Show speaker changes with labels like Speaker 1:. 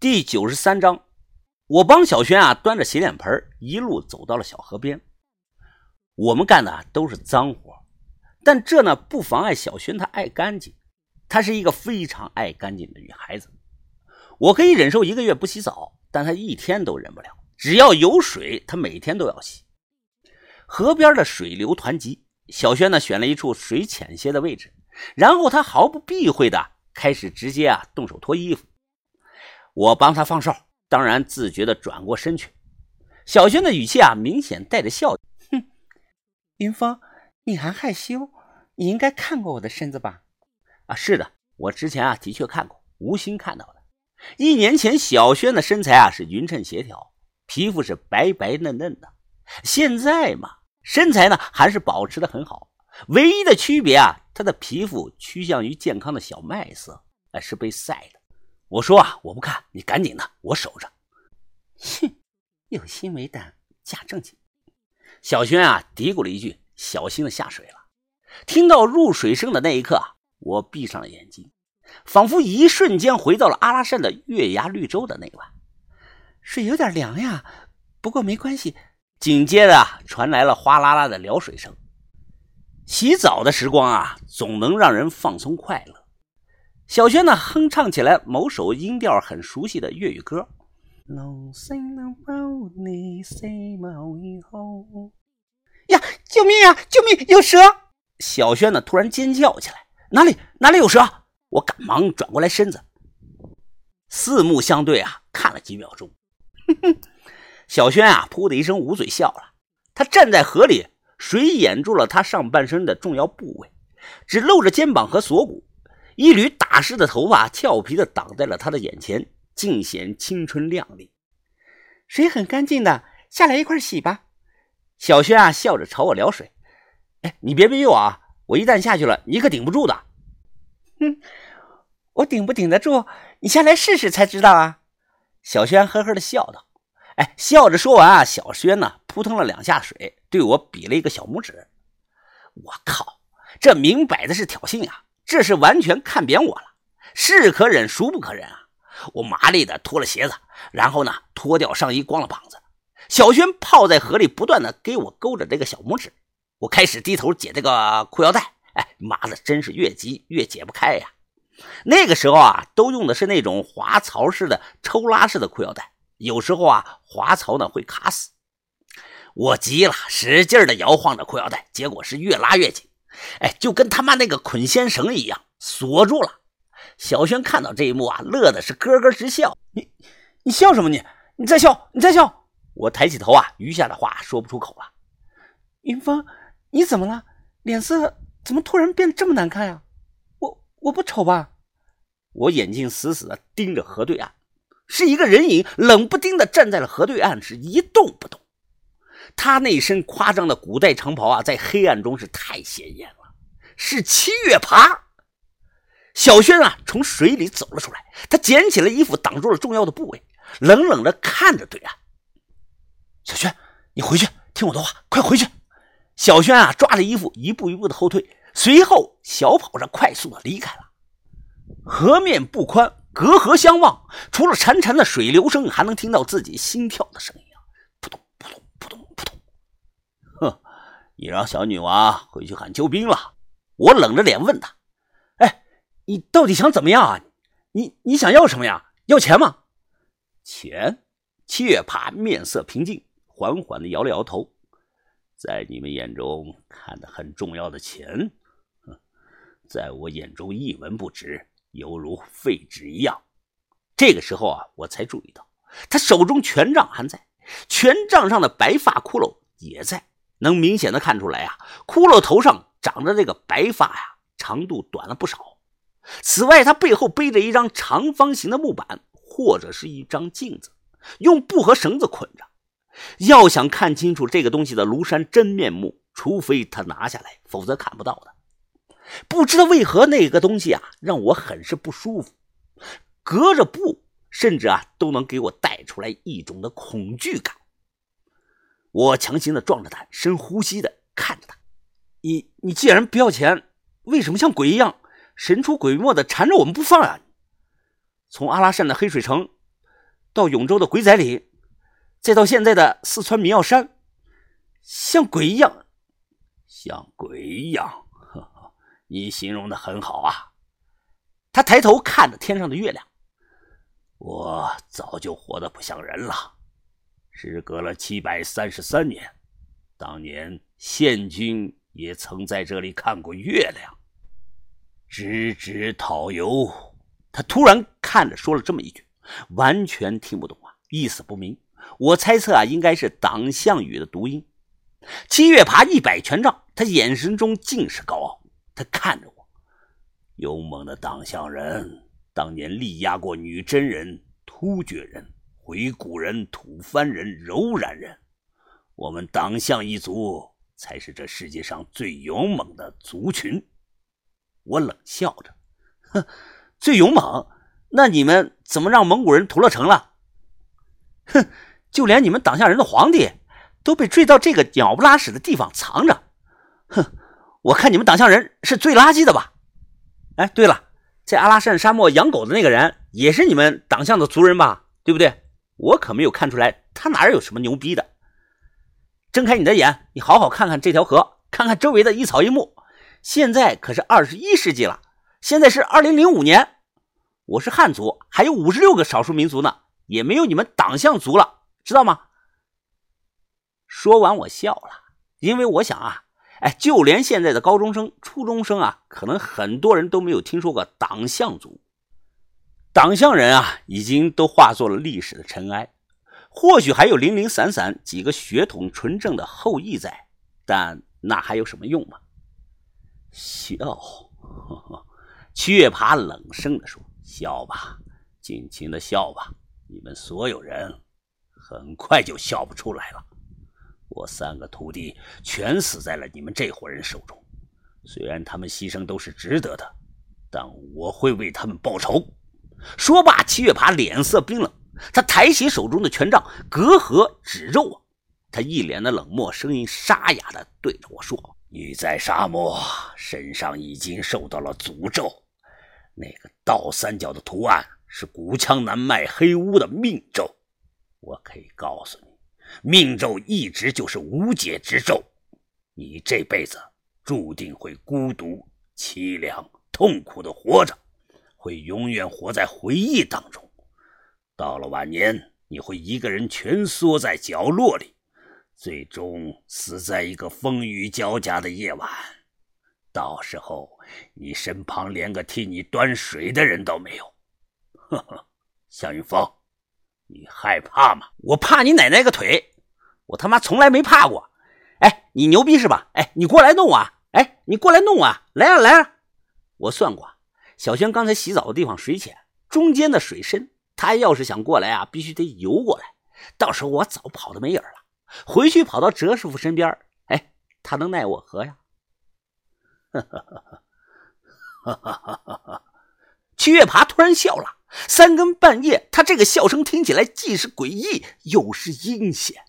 Speaker 1: 第九十三章，我帮小轩啊端着洗脸盆，一路走到了小河边。我们干的都是脏活，但这呢不妨碍小轩她爱干净。她是一个非常爱干净的女孩子。我可以忍受一个月不洗澡，但她一天都忍不了。只要有水，她每天都要洗。河边的水流湍急，小轩呢选了一处水浅些的位置，然后她毫不避讳的开始直接啊动手脱衣服。我帮他放哨，当然自觉的转过身去。小轩的语气啊，明显带着笑。
Speaker 2: 哼，云峰，你还害羞？你应该看过我的身子吧？
Speaker 1: 啊，是的，我之前啊的确看过，无心看到的。一年前，小轩的身材啊是匀称协调，皮肤是白白嫩嫩的。现在嘛，身材呢还是保持的很好，唯一的区别啊，他的皮肤趋向于健康的小麦色，哎，是被晒的。我说啊，我不看，你赶紧的，我守着。
Speaker 2: 哼，有心没胆，假正经。
Speaker 1: 小轩啊，嘀咕了一句，小心的下水了。听到入水声的那一刻，我闭上了眼睛，仿佛一瞬间回到了阿拉善的月牙绿洲的那晚。
Speaker 2: 水有点凉呀，不过没关系。
Speaker 1: 紧接着传来了哗啦啦的撩水声。洗澡的时光啊，总能让人放松快乐。小轩呢，哼唱起来某首音调很熟悉的粤语歌。
Speaker 2: 呀！救命啊！救命！有蛇！
Speaker 1: 小轩呢，突然尖叫起来。哪里？哪里有蛇？我赶忙转过来身子，四目相对啊，看了几秒钟。小轩啊，噗的一声捂嘴笑了。他站在河里，水掩住了他上半身的重要部位，只露着肩膀和锁骨。一缕打湿的头发，俏皮的挡在了他的眼前，尽显青春靓丽。
Speaker 2: 水很干净的，下来一块洗吧。
Speaker 1: 小轩啊，笑着朝我撩水。哎，你别逼我啊！我一旦下去了，你可顶不住的。
Speaker 2: 哼，我顶不顶得住，你下来试试才知道啊。
Speaker 1: 小轩呵呵的笑道。哎，笑着说完啊，小轩呢扑腾了两下水，对我比了一个小拇指。我靠，这明摆的是挑衅啊！这是完全看扁我了，是可忍，孰不可忍啊！我麻利的脱了鞋子，然后呢，脱掉上衣，光了膀子。小轩泡在河里，不断的给我勾着这个小拇指。我开始低头解这个裤腰带，哎妈的，真是越急越解不开呀！那个时候啊，都用的是那种滑槽式的抽拉式的裤腰带，有时候啊，滑槽呢会卡死。我急了，使劲的摇晃着裤腰带，结果是越拉越紧。哎，就跟他妈那个捆仙绳一样锁住了。小轩看到这一幕啊，乐的是咯咯直笑。你，你笑什么？你，你再笑，你再笑。我抬起头啊，余下的话说不出口了。
Speaker 2: 云峰，你怎么了？脸色怎么突然变这么难看呀？我，我不丑吧？
Speaker 1: 我眼睛死死的盯着河对岸，是一个人影，冷不丁的站在了河对岸，是一动不动。他那身夸张的古代长袍啊，在黑暗中是太显眼了，是七月爬。小轩啊，从水里走了出来，他捡起了衣服，挡住了重要的部位，冷冷的看着对岸。小轩，你回去，听我的话，快回去！小轩啊，抓着衣服，一步一步的后退，随后小跑着快速的离开了。河面不宽，隔河相望，除了潺潺的水流声，还能听到自己心跳的声音。你让小女娃回去喊救兵了。我冷着脸问他：“哎，你到底想怎么样啊？你你想要什么呀？要钱吗？”钱。七月爬面色平静，缓缓的摇了摇头。在你们眼中看的很重要的钱，在我眼中一文不值，犹如废纸一样。这个时候啊，我才注意到他手中权杖还在，权杖上的白发骷髅也在。能明显的看出来啊，骷髅头上长着这个白发呀，长度短了不少。此外，他背后背着一张长方形的木板，或者是一张镜子，用布和绳子捆着。要想看清楚这个东西的庐山真面目，除非他拿下来，否则看不到的。不知道为何，那个东西啊，让我很是不舒服。隔着布，甚至啊，都能给我带出来一种的恐惧感。我强行的壮着胆，深呼吸的看着他。你你既然不要钱，为什么像鬼一样神出鬼没的缠着我们不放啊？从阿拉善的黑水城
Speaker 2: 到永州的鬼仔岭，再到现在的四川民耀山，像鬼一样，
Speaker 1: 像鬼一样。呵呵，你形容的很好啊。
Speaker 2: 他抬头看着天上的月亮。
Speaker 1: 我早就活得不像人了。时隔了七百三十三年，当年县君也曾在这里看过月亮。直指讨游，
Speaker 2: 他突然看着说了这么一句，完全听不懂啊，意思不明。我猜测啊，应该是党项语的读音。七月爬一百权杖，他眼神中尽是高傲。他看着我，
Speaker 1: 勇猛的党项人。当年力压过女真人、突厥人、回鹘人、吐蕃人、柔然人，我们党项一族才是这世界上最勇猛的族群。
Speaker 2: 我冷笑着，哼，最勇猛？那你们怎么让蒙古人屠了城了？哼，就连你们党项人的皇帝都被追到这个鸟不拉屎的地方藏着。哼，我看你们党项人是最垃圾的吧？哎，对了。在阿拉善沙漠养狗的那个人也是你们党项的族人吧？对不对？我可没有看出来他哪有什么牛逼的。睁开你的眼，你好好看看这条河，看看周围的一草一木。现在可是二十一世纪了，现在是二零零五年。我是汉族，还有五十六个少数民族呢，也没有你们党项族了，知道吗？说完，我笑了，因为我想啊。哎，就连现在的高中生、初中生啊，可能很多人都没有听说过党项族。党项人啊，已经都化作了历史的尘埃。或许还有零零散散几个血统纯正的后裔在，但那还有什么用吗？笑，七月爬冷声的说：“笑吧，尽情的笑吧，你们所有人很快就笑不出来了。”我三个徒弟全死在了你们这伙人手中，虽然他们牺牲都是值得的，但我会为他们报仇。说罢，七月爬脸色冰冷，他抬起手中的权杖，隔河指肉啊！他一脸的冷漠，声音沙哑的对着我说：“你在沙漠身上已经受到了诅咒，那个倒三角的图案是古枪南脉黑巫的命咒，我可以告诉你。”命咒一直就是无解之咒，你这辈子注定会孤独、凄凉、痛苦的活着，会永远活在回忆当中。到了晚年，你会一个人蜷缩在角落里，最终死在一个风雨交加的夜晚。到时候，你身旁连个替你端水的人都没有。呵呵，向云峰。你害怕吗？我怕你奶奶个腿！我他妈从来没怕过。哎，你牛逼是吧？哎，你过来弄啊！哎，你过来弄啊！来啊来啊！我算过，小轩刚才洗澡的地方水浅，中间的水深，他要是想过来啊，必须得游过来。到时候我早跑的没影了，回去跑到哲师傅身边，哎，他能奈我何呀？哈哈哈哈哈哈哈！七月爬突然笑了。三更半夜，他这个笑声听起来既是诡异又是阴险。